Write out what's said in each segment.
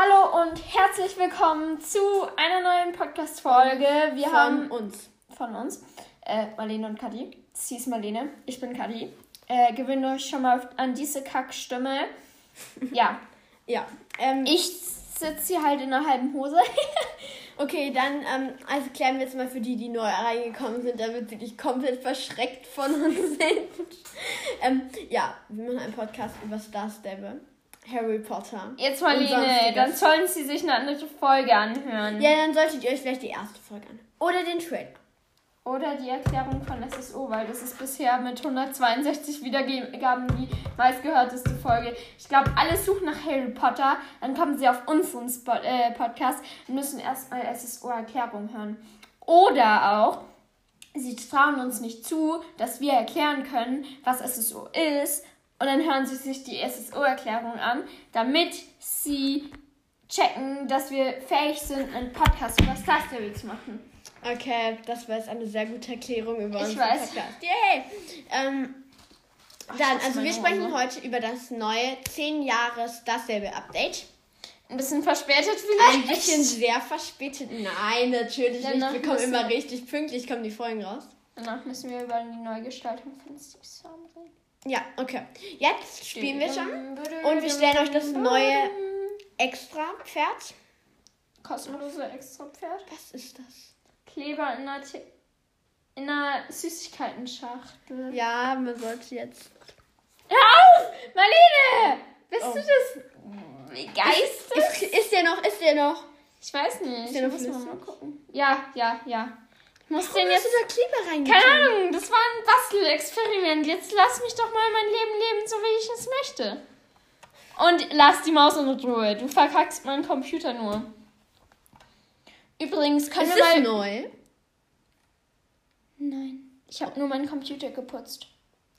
Hallo und herzlich willkommen zu einer neuen Podcast-Folge. Wir Von haben uns. von uns äh, Marlene und Kadi. Sie ist Marlene, ich bin Kadi. Äh, gewöhnt euch schon mal an diese Kackstimme. Ja, Ja. Ähm, ich sitze hier halt in einer halben Hose. okay, dann ähm, also klären wir jetzt mal für die, die neu reingekommen sind, damit sie nicht komplett verschreckt von uns sind. ähm, ja, wir machen einen Podcast über Star Stable, Harry Potter. Jetzt Marlene, dann sollen sie sich eine andere Folge anhören. Ja, dann solltet ihr euch vielleicht die erste Folge an. Oder den Trailer. Oder die Erklärung von SSO, weil das ist bisher mit 162 Wiedergaben die meistgehörteste Folge. Ich glaube, alle suchen nach Harry Potter, dann kommen sie auf unseren Spo äh, Podcast und müssen erstmal SSO-Erklärung hören. Oder auch, sie trauen uns nicht zu, dass wir erklären können, was SSO ist. Und dann hören sie sich die SSO-Erklärung an, damit sie checken, dass wir fähig sind, einen Podcast über Star Stable zu machen. Okay, das war jetzt eine sehr gute Erklärung über Ich unseren weiß. Podcast. Yay! Ähm, dann, hasse also wir sprechen Hose. heute über das neue 10 Jahre Star Stable Update. Ein bisschen verspätet vielleicht. Ein bisschen sehr verspätet. Nein, natürlich Danach nicht. Wir kommen immer richtig pünktlich, kommen die Folgen raus. Danach müssen wir über die Neugestaltung von Steve Storm reden. Ja, okay. Jetzt spielen wir schon. Und wir stellen euch das neue Extra-Pferd. kostenlose Extrapferd. Was ist das? Kleber in einer, T in einer Süßigkeiten-Schachtel. Ja, man sollte jetzt. Hör auf! Marlene! Bist Oh. du das begeistert? Ist, ist der noch? Ist der noch? Ich weiß nicht. Ist der noch muss mal, flüssig? mal gucken. Ja, ja, ja. Muss Warum den hast jetzt. du da Kleber reingetan? Keine Ahnung, das war ein Bastelexperiment. Jetzt lass mich doch mal mein Leben leben, so wie ich es möchte. Und lass die Maus in Ruhe. Du verkackst meinen Computer nur. Übrigens, können Ist wir das mal. neu? Nein, ich habe nur meinen Computer geputzt.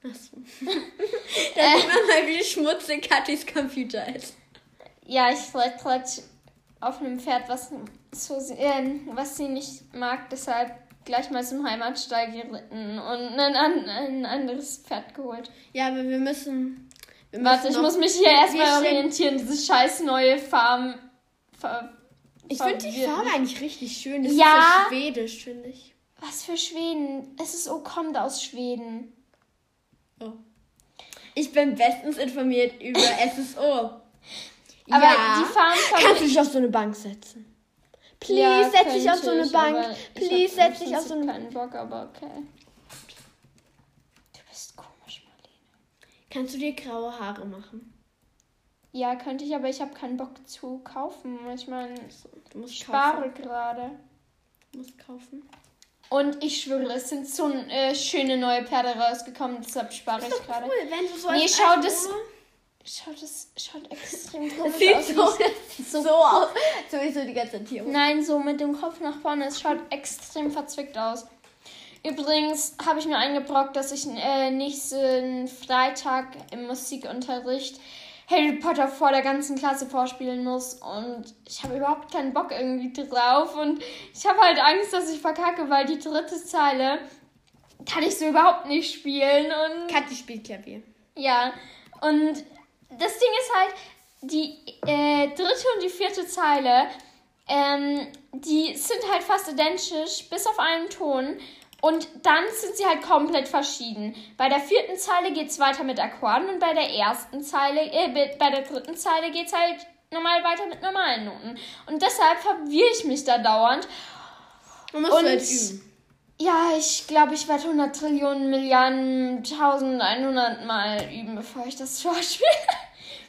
Achso. da sieht man mal, wie schmutzig Katis Computer ist. Ja, ich reite gerade auf einem Pferd, was, so, ähm, was sie nicht mag, deshalb gleich mal zum Heimatstall geritten und ein, an, ein anderes Pferd geholt. Ja, aber wir müssen. Wir Warte, müssen ich noch- muss mich hier erstmal orientieren, diese scheiß neue Farm. Ver Ich finde die mich. eigentlich richtig schön. Das Ja. ist so schwedisch, finde ich. Was für Schweden? SSO kommt aus Schweden. Oh. Ich bin bestens informiert über SSO. Aber ja. die Farm Kannst du dich auf so eine Bank setzen? Please, Ja, setz dich auf so eine ich, Bank. ich Please, setz dich auf so eine Prinzip keinen Bock, aber okay. Du bist komisch, Marlene. Kannst du dir graue Haare machen? Ja, könnte ich, aber ich habe keinen Bock zu kaufen. Ich meine, musst ich spare gerade. Du musst kaufen. Und ich schwöre, es sind so äh, schöne neue Pferde rausgekommen, deshalb spare ich gerade. Cool, wenn du so Nee, schau, das- Oma- Schaut, das schaut extrem komisch Sieht aus. so, wie so, so aus. Sowieso die ganze Tiere. Nein, so mit dem Kopf nach vorne. Es schaut extrem verzwickt aus. Übrigens habe ich mir eingebrockt, dass ich äh, nächsten Freitag im Musikunterricht Harry Potter vor der ganzen Klasse vorspielen muss. Und ich habe überhaupt keinen Bock irgendwie drauf. Und ich habe halt Angst, dass ich verkacke, weil die dritte Zeile kann ich so überhaupt nicht spielen. Und Kathi spielt Klavier. ja, und das Ding ist halt, die äh, dritte und die vierte Zeile, ähm, die sind halt fast identisch, bis auf einen Ton. Und dann sind sie halt komplett verschieden. Bei der vierten Zeile geht es weiter mit Akkorden und bei der ersten Zeile, äh, bei- der dritten Zeile geht es halt normal weiter mit normalen Noten. Und deshalb verwirre ich mich da dauernd. Du musst Und- halt üben. Ja, ich glaube, ich werde 100 Trillionen, Milliarden, 1100 Mal üben, bevor ich das vorspiele.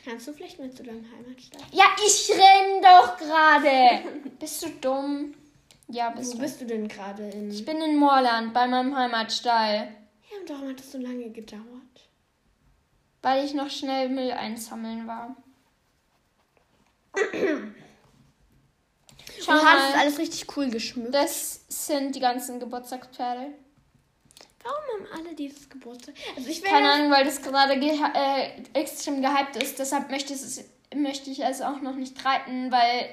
Kannst du vielleicht mit zu deinem Heimatstadt? Ja, ich renn doch gerade. Bist du dumm? Ja, bist Wo du. bist du denn gerade in? Ich bin in Moorland bei meinem Heimatstall, Ja, und warum hat das so lange gedauert? weil ich noch schnell Müll einsammeln war. Schau du hast es mal, alles richtig cool geschmückt. das sind die ganzen Geburtstagspferde. Warum haben alle dieses Geburtstag? Also ich Keine Ahnung, weil das gerade geha- äh, extrem gehypt ist. Deshalb möchte, es, möchte ich es auch noch nicht reiten, weil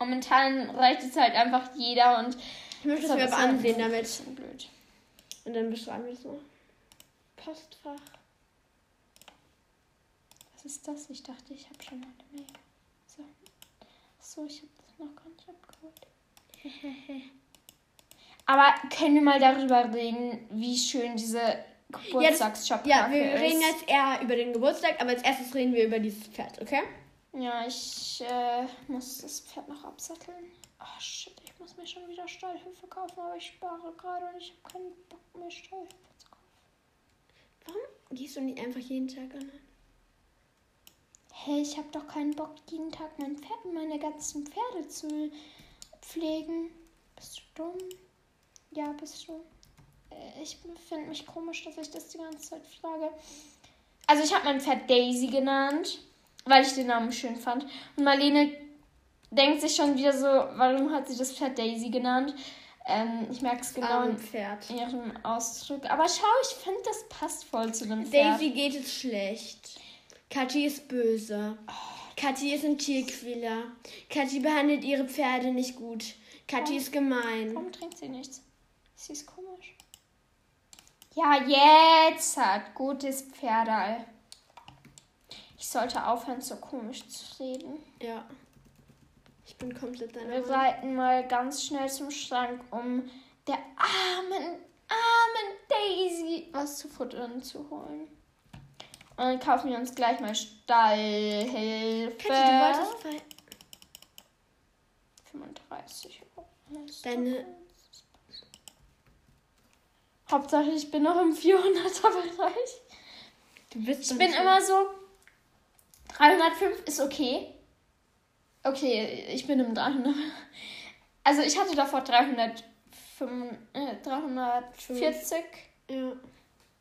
momentan reicht es halt einfach jeder und ich möchte es mir aber halt ansehen damit. blöd. Und dann beschreiben wir es noch. Postfach. Was ist das? Ich dachte, ich habe schon eine Mail. So. so, ich habe noch nicht abgeholt. Aber können wir mal darüber reden, wie schön diese Geburtstagsshop Ja, wir reden jetzt eher über den Geburtstag, aber als erstes reden wir über dieses Pferd, okay? Ja, ich äh, muss das Pferd noch absatteln. Oh shit, ich muss mir schon wieder Stallhilfe kaufen, aber ich spare gerade und ich habe keinen Bock mehr Stallhilfe zu kaufen. Warum gehst du nicht einfach jeden Tag an? Hey, ich habe doch keinen Bock, jeden Tag mein Pferd und meine ganzen Pferde zu pflegen. Bist du dumm? Ja, bist du. Äh, Ich finde mich komisch, dass ich das die ganze Zeit frage. Also ich habe mein Pferd Daisy genannt, weil ich den Namen schön fand. Und Marlene denkt sich schon wieder so, warum hat sie das Pferd Daisy genannt? Ähm, ich merke es genau in ihrem Ausdruck. Aber schau, ich finde, das passt voll zu dem Pferd. Daisy geht es schlecht. Kathi ist böse. Kathi ist ein Tierquäler. Kathi behandelt ihre Pferde nicht gut. Kathi ist gemein. Warum trinkt sie nichts? Sie ist komisch. Ja, jetzt hat gutes Pferdal. Ich sollte aufhören, so komisch zu reden. Ja. Ich bin komplett deiner Wir reiten mal ganz schnell zum Schrank, um der armen, armen Daisy was zu futtern zu holen. Und dann kaufen wir uns gleich mal Stallhilfe. Kathi, du wolltest bei 35 Euro. Deine- Hauptsache, ich bin noch im 400er-Bereich. Du bist Ich bin immer so. 305 ist okay. Okay, ich bin im 300. Also, ich hatte davor 305, äh, 340 Ja.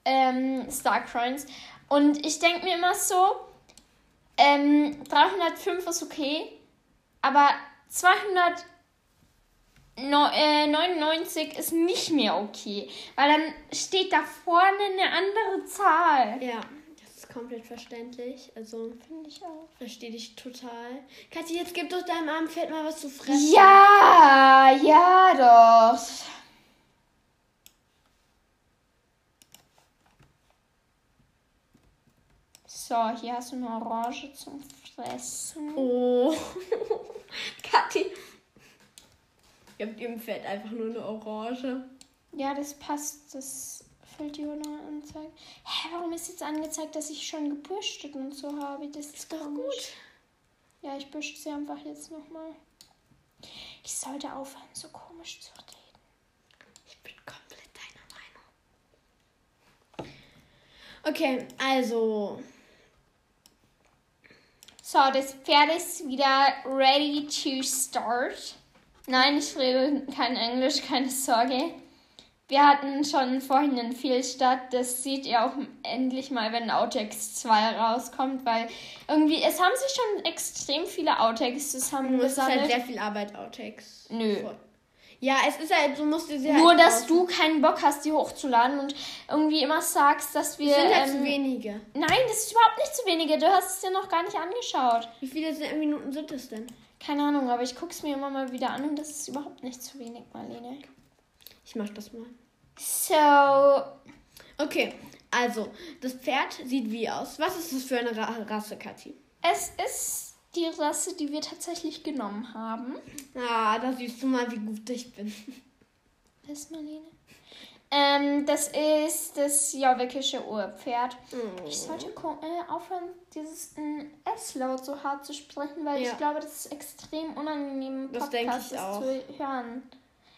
ähm, Star Coins. Und ich denke mir immer so: ähm, 305 ist okay, aber 299 ist nicht mehr okay. Weil dann steht da vorne eine andere Zahl. Ja, das ist komplett verständlich. Also, Finde ich auch. verstehe dich total. Kathi, jetzt gib doch deinem armen Pferd mal was zu fressen. Ja, ja doch. So, hier hast du eine Orange zum Fressen. Oh. Kathi. Ihr habt ihrem Pferd einfach nur eine Orange. Ja, das passt. Das füllt die Anzeige. Hä, warum ist jetzt angezeigt, dass ich schon gebürstet und so habe? Das ist, doch komisch. gut. Ja, ich büsche sie einfach jetzt nochmal. Ich sollte aufhören, so komisch zu reden. Ich bin komplett deiner Meinung. Okay, also. So, das Pferd ist wieder ready to start. Nein, ich rede kein Englisch, keine Sorge. Wir hatten schon vorhin einen Fehlstart. Das seht ihr auch endlich mal, wenn Outtakes 2 rauskommt, weil irgendwie, es haben sich schon extrem viele Outtakes Es ist halt zusammengesammelt. sehr viel Arbeit, Outtakes. Nö. Vor- Ja, es ist halt, du musst dir sie halt. Nur, dass du keinen Bock hast, die hochzuladen und irgendwie immer sagst, dass wir. Es sind halt zu ähm, wenige. nein, das ist überhaupt nicht zu wenige. Du hast es dir noch gar nicht angeschaut. Wie viele Minuten sind es denn? Keine Ahnung, aber ich guck's mir immer mal wieder an und das ist überhaupt nicht zu wenig, Marlene. Ich mach das mal. So, Okay, also, das Pferd sieht wie aus. Was ist das für eine Ra Rasse, Kathi? es ist die Rasse, die wir tatsächlich genommen haben. Ah, da siehst du mal, wie gut ich bin. Das ist Marlene. Ähm, das ist das jawekische Urpferd. Ich sollte äh, aufhören, dieses äh, S-Laut so hart zu sprechen, weil Ja. ich glaube, das ist extrem unangenehm, Das Podcast ich das auch. zu hören.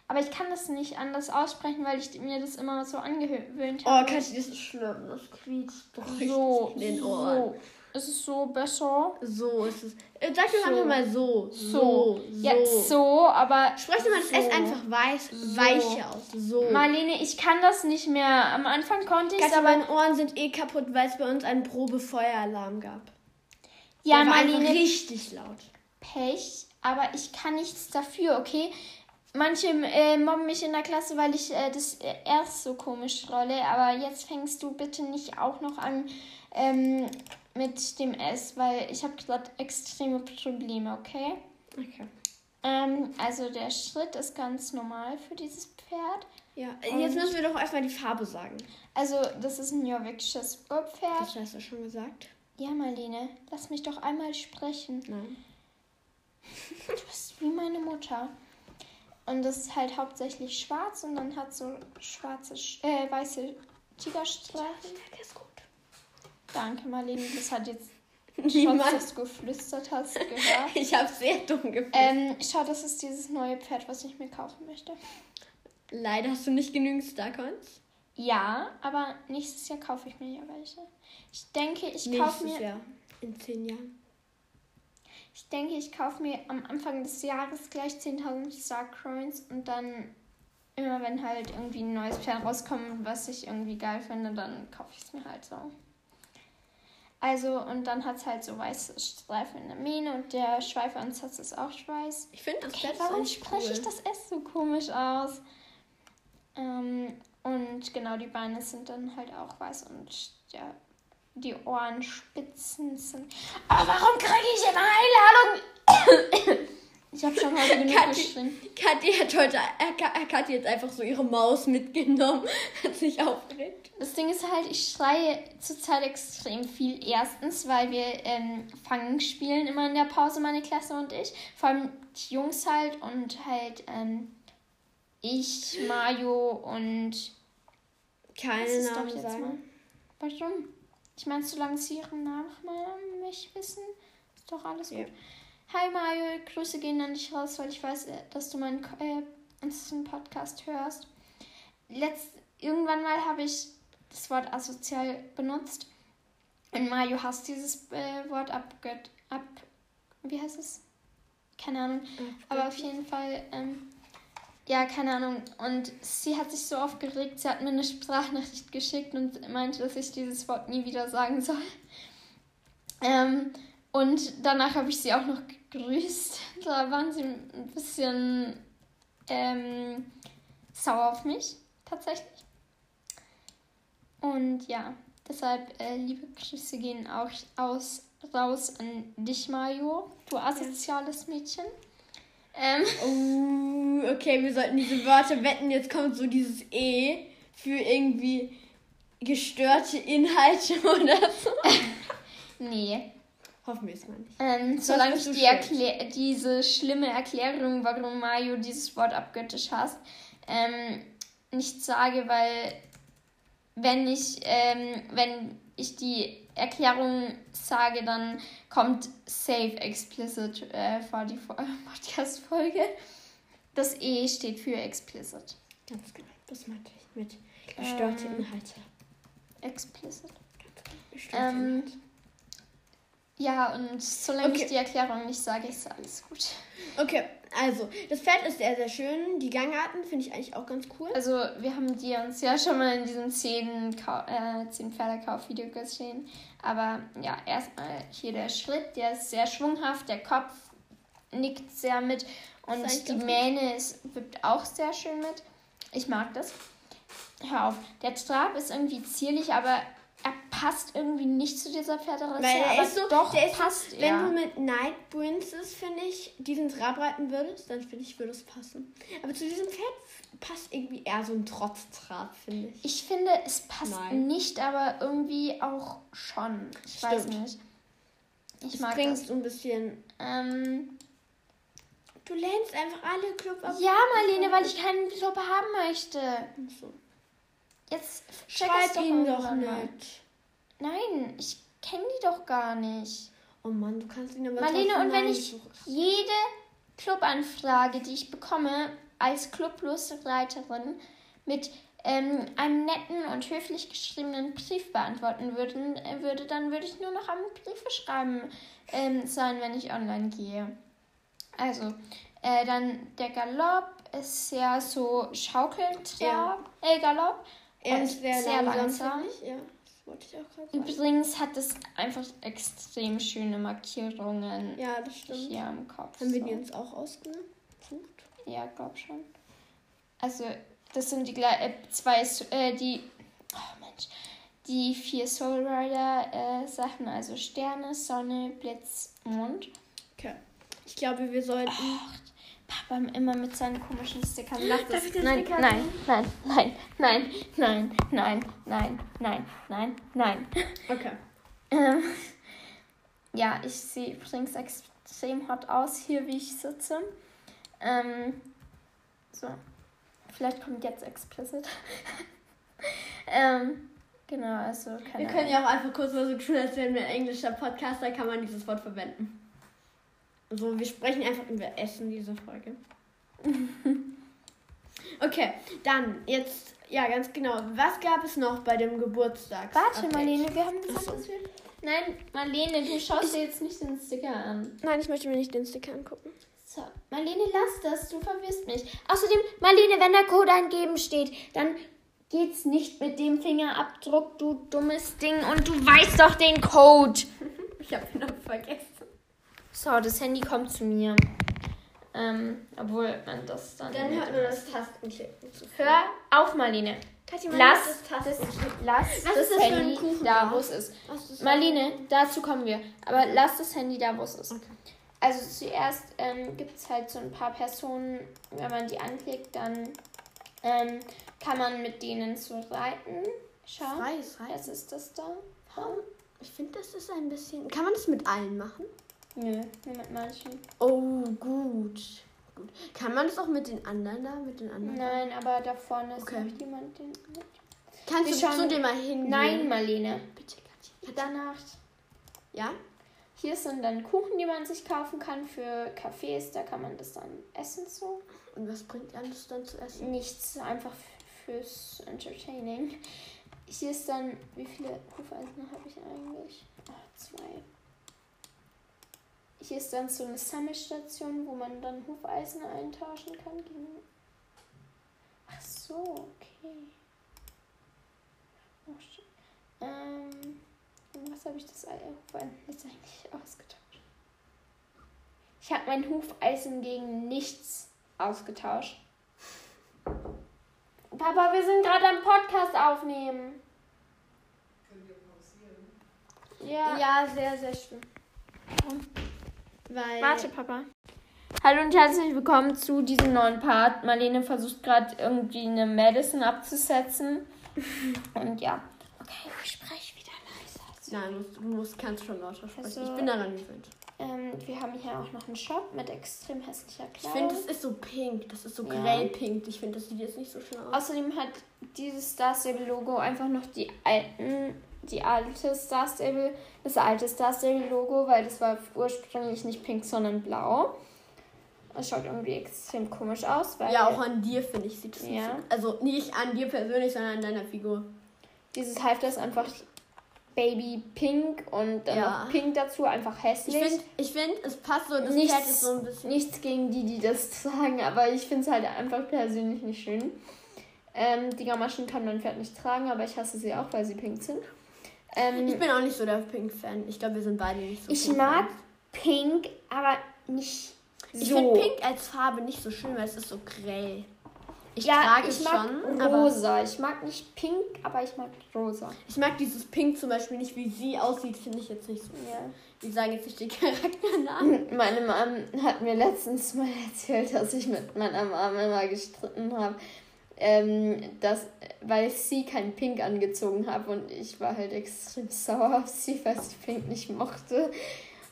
Aber ich kann das nicht anders aussprechen, weil ich mir das immer so angewöhnt Oh, habe. Kathi, das ist schlimm. Das quietscht doch so, in den Ohren. so. Ist es so besser? So ist es. Äh, Sag mir So. einfach mal so. So. So. Jetzt so, aber. Sprech mal das So. S einfach weiß, So. weicher aus. So. Marlene, ich kann das nicht mehr. Am Anfang konnte ich Kathi, aber. meine Ohren sind eh kaputt, weil es bei uns einen Probefeueralarm gab. Ja, Der Marlene, richtig laut. Pech, aber ich kann nichts dafür, okay? Manche äh, mobben mich in der Klasse, weil ich äh, das äh, erst so komisch rolle, aber jetzt fängst du bitte nicht auch noch an ähm, mit dem S, weil ich habe gerade extreme Probleme, okay? Okay. Ähm, also der Schritt ist ganz normal für dieses Pferd. Ja, äh, jetzt müssen wir doch erstmal die Farbe sagen. Also das ist ein jorvikisches Urpferd. Das hast du schon gesagt. Ja, Marlene, lass mich doch einmal sprechen. Nein. Du bist wie meine Mutter. Und das ist halt hauptsächlich schwarz und dann hat so schwarze, äh, weiße Tigerstreifen. Danke, Marlene. Das hat jetzt Niemand. trotz, dass du geflüstert hast, gehört. Ich habe sehr dumm gefühlt. Ähm, schau, das ist dieses neue Pferd, was ich mir kaufen möchte. Leider hast du nicht genügend Starcoins. Ja, aber nächstes Jahr kaufe ich mir ja welche. Ich denke, ich kaufe Nächstes mir, Jahr. In zehn Jahren. ich denke, ich kaufe mir am Anfang des Jahres gleich 10.000 Star Coins und dann immer wenn halt irgendwie ein neues Pferd rauskommt, was ich irgendwie geil finde, dann kaufe ich es mir halt so. Also, und dann hat es halt so weiße Streifen in der Mähne und der Schweiferansatz ist auch weiß. Ich finde das Okay, warum spreche cool. ich das S so komisch aus? Ähm, und genau, die Beine sind dann halt auch weiß und ja, die Ohrenspitzen sind. Aber warum kriege ich eine Einladung? ich habe schon heute genug Kathi- geschrien. Kathi hat heute, äh, äh, Kathi hat einfach so ihre Maus mitgenommen, hat sich aufgeregt. Das Ding ist halt, ich schreie zurzeit extrem viel. Erstens, weil wir ähm, Fangen spielen immer in der Pause, meine Klasse und ich. Vor allem die Jungs halt und halt ähm, ich, Mario und Keine Namen jetzt sagen. mal? Warum? Ich meine, solange sie ihren Nachnamen nicht wissen, ist doch alles Ja. Hi Mario, Grüße gehen an dich raus, weil ich weiß, äh, dass du meinen äh, Podcast hörst. Letzt, irgendwann mal habe ich das Wort asozial benutzt und Mario hasst dieses äh, Wort abgött, ab, wie heißt es? Keine Ahnung. Aber auf jeden Fall, ähm, ja, keine Ahnung. Und sie hat sich so aufgeregt, sie hat mir eine Sprachnachricht geschickt und meinte, dass ich dieses Wort nie wieder sagen soll. Ähm, und danach habe ich sie auch noch gegrüßt. Da waren sie ein bisschen ähm, sauer auf mich, tatsächlich. Und ja, deshalb äh, liebe Grüße gehen auch aus, raus an dich, Mario, du asoziales Mädchen. Ähm, Oh, okay, wir sollten diese Wörter wetten. Jetzt kommt so dieses E für irgendwie gestörte Inhalte oder so. nee. Hoffen wir es mal nicht. Ähm, solange ich die diese schlimme Erklärung, warum Mario dieses Wort abgöttisch hasst, ähm, nicht sage, weil wenn ich, ähm, wenn ich die Erklärung sage, dann kommt safe explicit äh, vor die Fo- Podcast-Folge. Das E steht für explicit. Ganz genau. Das meinte ich mit gestörte Ähm, Inhalte. Explicit. Gestörte ähm, Inhalte. Ja, und solange Okay. ich die Erklärung nicht sage, ist alles gut. Okay, also, das Pferd ist sehr, sehr schön. Die Gangarten finde ich eigentlich auch ganz cool. Also, wir haben die uns ja schon mal in diesem 10, Kau äh, 10 Pferdekauf-Video gesehen. Aber ja, erstmal hier der Schritt, der ist sehr schwunghaft, der Kopf nickt sehr mit und die. Mähne ist, wirkt auch sehr schön mit. Ich mag das. Hör auf, der Trab ist irgendwie zierlich, aber er passt irgendwie nicht zu dieser Pferderasse. Weil er aber ist so, doch der ist passt so, wenn du mit Night Princess, finde ich, diesen Trab reiten würdest, dann finde ich, würde es passen. Aber zu diesem Pferd passt irgendwie eher so ein Trotztrab, finde ich. Ich finde, es passt Nein. nicht, aber irgendwie auch schon. Ich weiß Stimmt. nicht. Ich Es mag bringt das. so ein bisschen. Ähm, Du lehnst einfach alle Club ab. ja, Marlene, weil ich keinen Club haben möchte. So. Jetzt check es Schreib ihn doch irgendwann mal. Nein, ich kenne die doch gar nicht. Oh Mann, du kannst ihn aber Marlene, und wenn ich suchen. jede Clubanfrage, die ich bekomme, als Clublosreiterin mit ähm, einem netten und höflich geschriebenen Brief beantworten würden, äh, würde, dann würde ich nur noch am Briefe schreiben ähm, sein, wenn ich online gehe. Also, äh, dann der Galopp ist sehr so Schaukeltrab, Ja. äh, Galopp. Er und ist sehr, sehr langsam, langsam. ich. Ja, wollte ich auch gerade sagen. Übrigens hat es einfach extrem schöne Markierungen Ja, das stimmt. hier am Kopf. Haben wir so. die uns auch ausgesucht? Ja, glaub schon. Also, das sind die äh, zwei, äh, die, oh Mensch, die vier Soul Rider äh, Sachen, also Sterne, Sonne, Blitz, Mond. Okay. Ich glaube, wir sollten. Papa immer mit seinen komischen Stickern. Lass Darf ich den Nein, Sticker nein, nein, nein, nein, nein, nein, nein, nein, nein, nein. Okay. Ähm, ja, ich sehe übrigens ex extrem hot aus, hier wie ich sitze. Ähm, so. Vielleicht kommt jetzt explicit. ähm, genau, also Wir können ja auch einfach kurz mal so tun, als wären wir ein englischer Podcast, da kann man dieses Wort verwenden. So, wir sprechen einfach über Essen diese Folge. okay, dann jetzt, ja, ganz genau. Was gab es noch bei dem Geburtstag? Warte, Marlene, wir haben gesagt, dass wir. Nein, Marlene, du schaust dir jetzt nicht den Sticker an. Nein, ich möchte mir nicht den Sticker angucken. So, Marlene, lass das, du verwirrst mich. Außerdem, Marlene, wenn da Code eingeben steht, dann geht's nicht mit dem Fingerabdruck, du dummes Ding. Und du weißt doch den Code. ich habe ihn noch vergessen. So, das Handy kommt zu mir. Ähm, obwohl man das dann. Dann hört man das Tastenklicken. Hör auf, Marlene. Katja, lass das, das, lass das das Handy da, wo es ist. Marlene, dazu kommen wir. Aber lass das Handy da, wo es ist. Okay. Also zuerst ähm, gibt es halt so ein paar Personen, wenn man die anklickt, dann ähm, kann man mit denen so reiten. Schau, Freies Reiten. was ist das da? Ich finde, das ist ein bisschen. Kann man das mit allen machen? Nö, nur mit manchen. Oh, gut. gut. Kann man das auch mit den anderen da? Mit den anderen? Nein, aber da vorne ist Okay. noch jemand. Den... Kannst Wir du schauen- zu dem mal hingehen? Nein, Marlene. Bitte, Katja. Danach Ja? Hier sind dann Kuchen, die man sich kaufen kann für Cafés. Da kann man das dann essen so. Und was bringt alles dann zu essen? Nichts, einfach fürs Entertaining. Hier ist dann, wie viele Hufeisen habe ich eigentlich? Ah, zwei. Hier ist dann so eine Sammelstation, wo man dann Hufeisen eintauschen kann gegen. Ach so, okay. Oh, ähm, und was habe ich das Ei- Hufeisen jetzt eigentlich ausgetauscht? Ich habe mein Hufeisen gegen nichts ausgetauscht. Papa, wir sind gerade am Podcast aufnehmen. Ja. Ja, sehr, sehr schön. Weil. Warte, Papa. Hallo und herzlich willkommen zu diesem neuen Part. Marlene versucht gerade irgendwie eine Medicine abzusetzen. Und ja. Okay, ich spreche wieder leiser. Nein, du musst, du musst, kannst schon lauter sprechen. Also- ich bin daran gewöhnt. Ähm, wir haben hier auch noch einen Shop mit extrem hässlicher Ich Kleidung. finde, das ist so pink. Das ist so Ja. grellpink. Ich finde, das sieht jetzt nicht so schön aus. Außerdem hat dieses Star Stable Logo einfach noch die alten, die alte Star Stable, das alte Star Stable Logo, weil das war ursprünglich nicht pink, sondern blau. Das schaut irgendwie extrem komisch aus, weil Ja, auch an dir, finde ich, sieht es Ja. so Also nicht an dir persönlich, sondern an deiner Figur. dieses Halfter ist einfach Baby Pink und dann Ja. noch Pink dazu, einfach Ich hässlich. finde, ich find, es passt so, das Nichts- Pferd ist so ein bisschen. Nichts gegen die, die das tragen, aber ich finde es halt einfach persönlich nicht schön. Ähm, die Gamaschen kann mein Pferd nicht tragen, aber ich hasse sie auch, weil sie pink sind. Ähm, Ich bin auch nicht so der Pink-Fan. Ich glaube, wir sind beide nicht so Ich Pink-Fans. mag Pink, aber nicht Ich so. finde Pink als Farbe nicht so schön, weil es ist so grell. Ich ja, trage ich es mag schon, aber rosa. Ich mag nicht Pink, aber ich mag rosa. ich mag dieses Pink zum Beispiel nicht, wie sie aussieht, finde ich jetzt nicht so. Ja. Wir sagen jetzt nicht den Charakternamen. Meine Mom hat mir letztens mal erzählt, dass ich mit meiner Mom immer gestritten habe. Ähm, dass, weil ich sie kein Pink angezogen habe und ich war halt extrem sauer auf sie, weil sie Pink nicht mochte.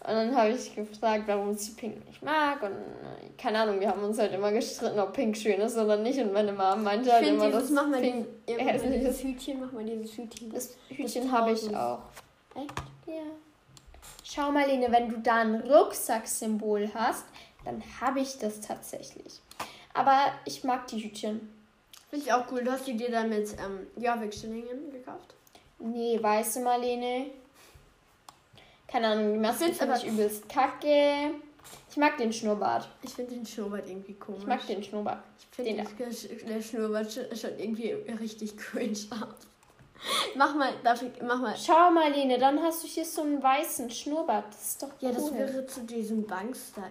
Und dann habe ich gefragt, warum sie Pink nicht mag. Und äh, keine Ahnung, wir haben uns halt immer gestritten, ob Pink schön ist oder nicht. Und meine Mom meinte Ich halt immer, dieses, dass mach mal, Pink dieses, ja, hässlich dieses ist. Hütchen, mach mal dieses Hütchen. Das Hütchen Das habe ich auch. Echt? Ja. Schau mal, Lene, wenn du da ein Rucksacksymbol hast, dann habe ich das tatsächlich. Aber ich mag die Hütchen. Finde ich auch cool. Du hast die dir dann mit ähm, Jorvik-Schillingen gekauft? Nee, weißt du, Marlene? Keine Ahnung, die Maske finde ich übelst kacke. Ich mag den Schnurrbart. Ich finde den Schnurrbart irgendwie komisch. Ich mag den Schnurrbart. Ich finde der Schnurrbart sch- schaut irgendwie richtig cringe aus. mach mal, darf ich, mach mal. Schau mal, Lene, dann hast du hier so einen weißen Schnurrbart. Das ist doch cool. Ja, das wäre zu diesem Banksta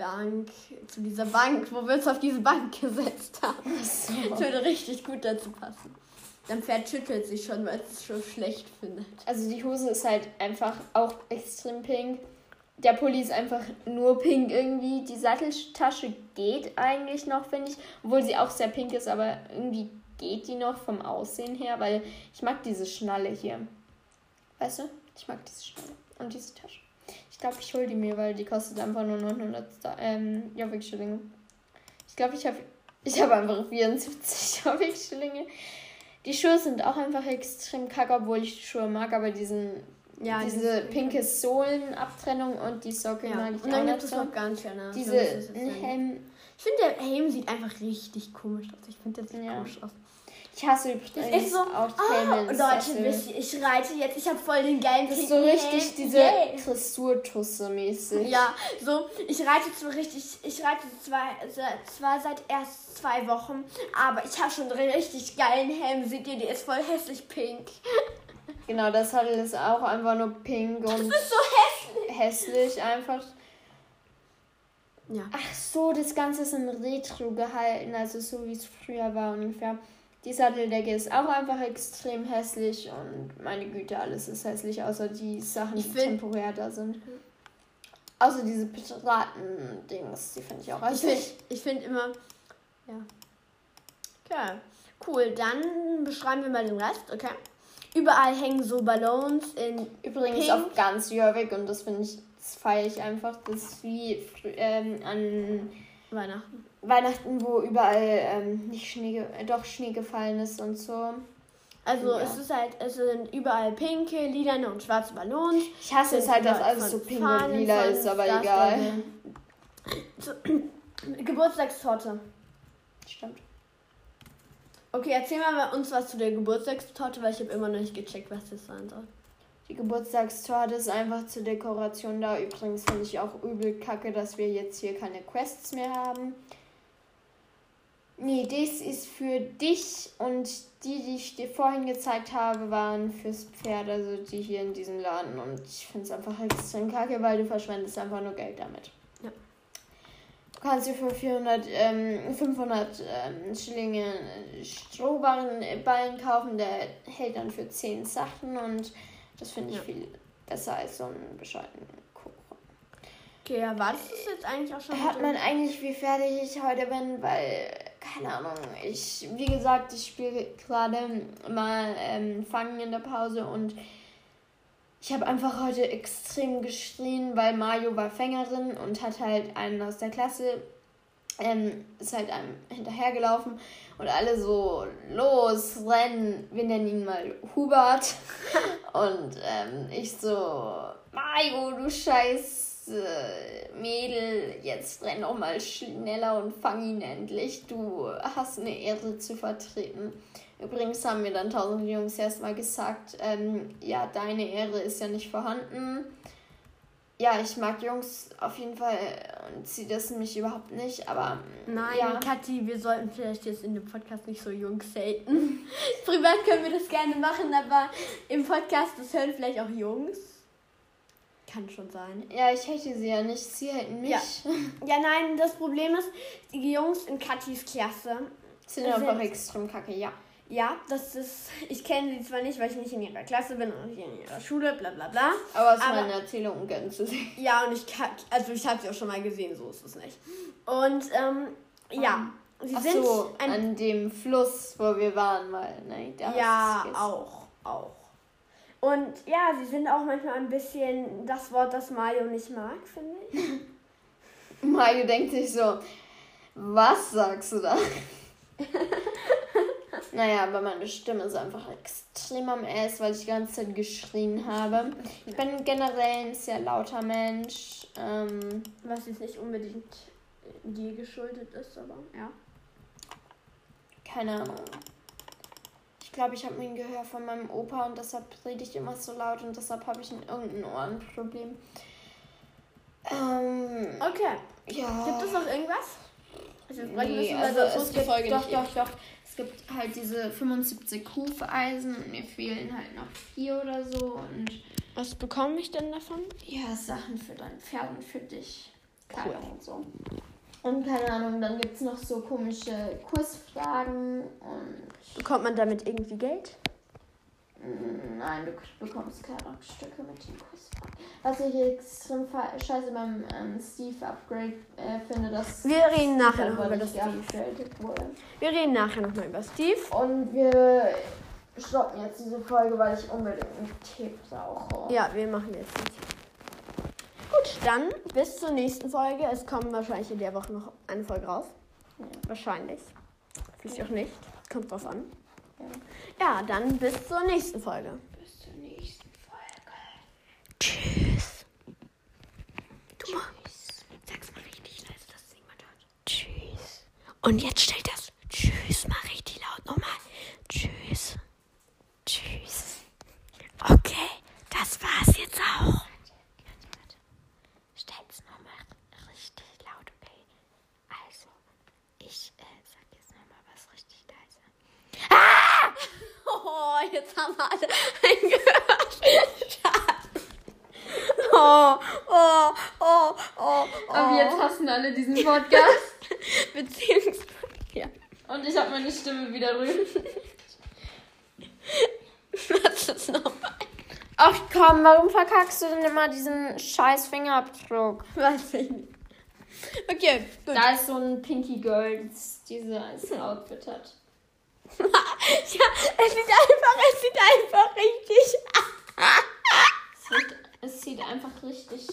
Bank, zu dieser Bank, wo wir uns auf diese Bank gesetzt haben. so. Das würde richtig gut dazu passen. Dein Pferd schüttelt sich schon, weil es es schon schlecht findet. Also die Hose ist halt einfach auch extrem pink. Der Pulli ist einfach nur pink irgendwie. Die Satteltasche geht eigentlich noch, finde ich. Obwohl sie auch sehr pink ist, aber irgendwie geht die noch vom Aussehen her, weil ich mag diese Schnalle hier. Weißt du? Ich mag diese Schnalle und diese Tasche. Ich glaube, ich hole die mir, weil die kostet einfach nur 900 ähm, Jobbik-Schillinge. Ich glaube, ich habe ich hab einfach 74 Jobbik-Schillinge. Die Schuhe sind auch einfach extrem kacke, obwohl ich die Schuhe mag, aber diesen, ja, diese pinke Sohlenabtrennung und die Socke ja. mag ich und dann gibt es noch ganz schöne. Diese Helm. Ich finde, der Helm sieht einfach richtig komisch aus. Ich finde, der sieht ja. komisch aus. Ich hasse übrigens das ist so, auch oh, Leute, ihr, ich reite jetzt, ich habe voll den geilen Das ist so richtig diese yeah. Dressurtusse mäßig. Ja, so, ich reite zwar richtig, ich reite zwar, zwar seit erst zwei Wochen, aber ich habe schon einen richtig geilen Helm. Seht ihr, der ist voll hässlich pink. Genau, das Sattel ist auch einfach nur pink und das ist so hässlich. hässlich einfach. Ja. Ach so, das Ganze ist in Retro gehalten, also so wie es früher war ungefähr. Die Satteldecke ist auch einfach extrem hässlich und meine Güte, alles ist hässlich, außer die Sachen, die temporär da sind. Außer diese Piraten-Dings, die finde ich auch hässlich. Ich finde find immer, ja. Okay, cool. Dann beschreiben wir mal den Rest, okay? Überall hängen so Ballons in. Übrigens Pink. auf ganz Jörg und das finde ich, das feiere ich einfach. Das ist wie ähm, an Weihnachten. Weihnachten, wo überall ähm, nicht Schnee, äh, doch Schnee gefallen ist und so. Also ja. es ist halt, es sind überall pinke, lilane und schwarze Ballons. Ich hasse es halt, dass alles so pink und lila ist, aber egal. Geburtstagstorte. Stimmt. Okay, erzähl mal uns was zu der Geburtstagstorte, weil ich habe immer noch nicht gecheckt, was das sein soll. Die Geburtstagstorte ist einfach zur Dekoration da. Übrigens finde ich auch übel kacke, dass wir jetzt hier keine Quests mehr haben. Nee, das ist für dich und die, die ich dir vorhin gezeigt habe, waren fürs Pferd, also die hier in diesem Laden. Und ich finde es einfach extrem kacke, weil du verschwendest einfach nur Geld damit. Ja. Du kannst dir für 400, ähm, 500 ähm, Schillinge Strohballen kaufen, der hält dann für 10 Sachen und das finde ich ja. viel besser als so einen bescheuerten Kuchen. Okay, ja, war das jetzt eigentlich auch schon? Hört man eigentlich, wie fertig ich heute bin, weil, keine Ahnung, ich, wie gesagt, ich spiele gerade mal ähm, Fangen in der Pause und ich habe einfach heute extrem geschrien, weil Mario war Fängerin und hat halt einen aus der Klasse, ähm, ist halt einem hinterhergelaufen und alle so, los, rennen. Wir nennen ihn mal Hubert. Und ähm, ich so, Mario, du scheiß äh, Mädel, jetzt renn doch mal schneller und fang ihn endlich. Du hast eine Ehre zu vertreten. Übrigens haben mir dann tausend Jungs erstmal gesagt, ähm, ja, deine Ehre ist ja nicht vorhanden ja, ich mag Jungs auf jeden Fall und sie das mich überhaupt nicht, aber. Nein, ja. Kathi, wir sollten vielleicht jetzt in dem Podcast nicht so Jungs haten. Privat können wir das gerne machen, aber im Podcast, das hören vielleicht auch Jungs. Kann schon sein. Ja, ich hate sie ja nicht, sie hätten mich. Ja, ja nein, das Problem ist, die Jungs in Kathis Klasse sind einfach extrem kacke, ja. Ja, das ist. Ich kenne sie zwar nicht, weil ich nicht in ihrer Klasse bin und nicht in ihrer Schule, bla bla bla. Aber aus meiner Erzählung gönnen sie sie. Ja, und ich kann. Also ich habe sie auch schon mal gesehen, so ist es nicht. Und ähm, ja. Um, sie Ach sind so, an dem Fluss, wo wir waren, mal, ne? Da ja, auch, auch. Und ja, sie sind auch manchmal ein bisschen das Wort, das Mario nicht mag, finde ich. Mario denkt sich so, was sagst du da? Naja, aber meine Stimme ist einfach extrem am S, weil ich die ganze Zeit geschrien habe. Ich bin generell ein sehr lauter Mensch. Ähm, Was jetzt nicht unbedingt dir geschuldet ist, aber ja. Keine Ahnung. Ich glaube, ich habe mir ein Gehör von meinem Opa und deshalb rede ich immer so laut und deshalb habe ich ein irgendein Ohrenproblem. Ähm, okay. Ja. Gibt es noch irgendwas? Also, nee, also es gibt, Folge doch, doch, doch gibt halt diese 75 Hufeisen und mir fehlen halt noch vier oder so. Und Was bekomme ich denn davon? Ja, Sachen für dein Pferd und für dich. Cool. und so. Und keine Ahnung, dann gibt es noch so komische Kursfragen und. Bekommt man damit irgendwie Geld? Nein, du bekommst Kleidungsstücke mit den Kussfragen. Was ich extrem scheiße beim ähm, Steve-Upgrade äh, finde, dass. Wir reden nachher noch über das Steve. Wurde. Wir reden nachher noch mal über Steve. Und wir stoppen jetzt diese Folge, weil ich unbedingt einen Tee brauche. Ja, wir machen jetzt nicht. dann bis zur nächsten Folge. Es kommt wahrscheinlich in der Woche noch eine Folge raus. Ja. Wahrscheinlich. Vielleicht auch nicht. Kommt drauf an. Ja. Dann bis zur nächsten Folge. Bis zur nächsten Folge. Tschüss. Du mal, sag's mal richtig leise, dass es niemand hört. Tschüss. Und jetzt stell das Tschüss mal richtig laut nochmal. Tschüss. Tschüss. Okay, das war's jetzt auch. Stell's nochmal richtig laut, okay? Also, ich äh, sag jetzt nochmal was richtig leise. Oh, jetzt haben wir alle eingehört. Oh, oh, oh, oh, oh. Aber jetzt hassen alle diesen Podcast. Beziehungsweise, ja. Und ich habe meine Stimme wieder drüben. Was ist nochmal? Ach komm, warum verkackst du denn immer diesen scheiß Fingerabdruck? Weiß ich nicht. Okay, gut. Da ist so ein Pinky Girl, das dieses Outfit hat. ja, es sieht einfach, es sieht einfach richtig Es sieht, es sieht einfach richtig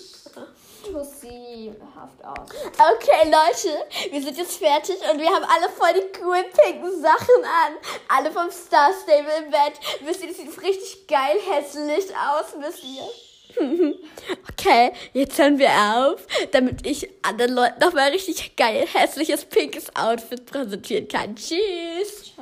tussihaft aus. Okay, Leute, wir sind jetzt fertig und wir haben alle voll die coolen pinken Sachen an. Alle vom Star Stable im Bett. Wisst ihr, das sieht richtig geil hässlich aus, wisst ihr? Okay, jetzt hören wir auf, damit ich anderen Leuten nochmal richtig geil hässliches pinkes Outfit präsentieren kann. Tschüss.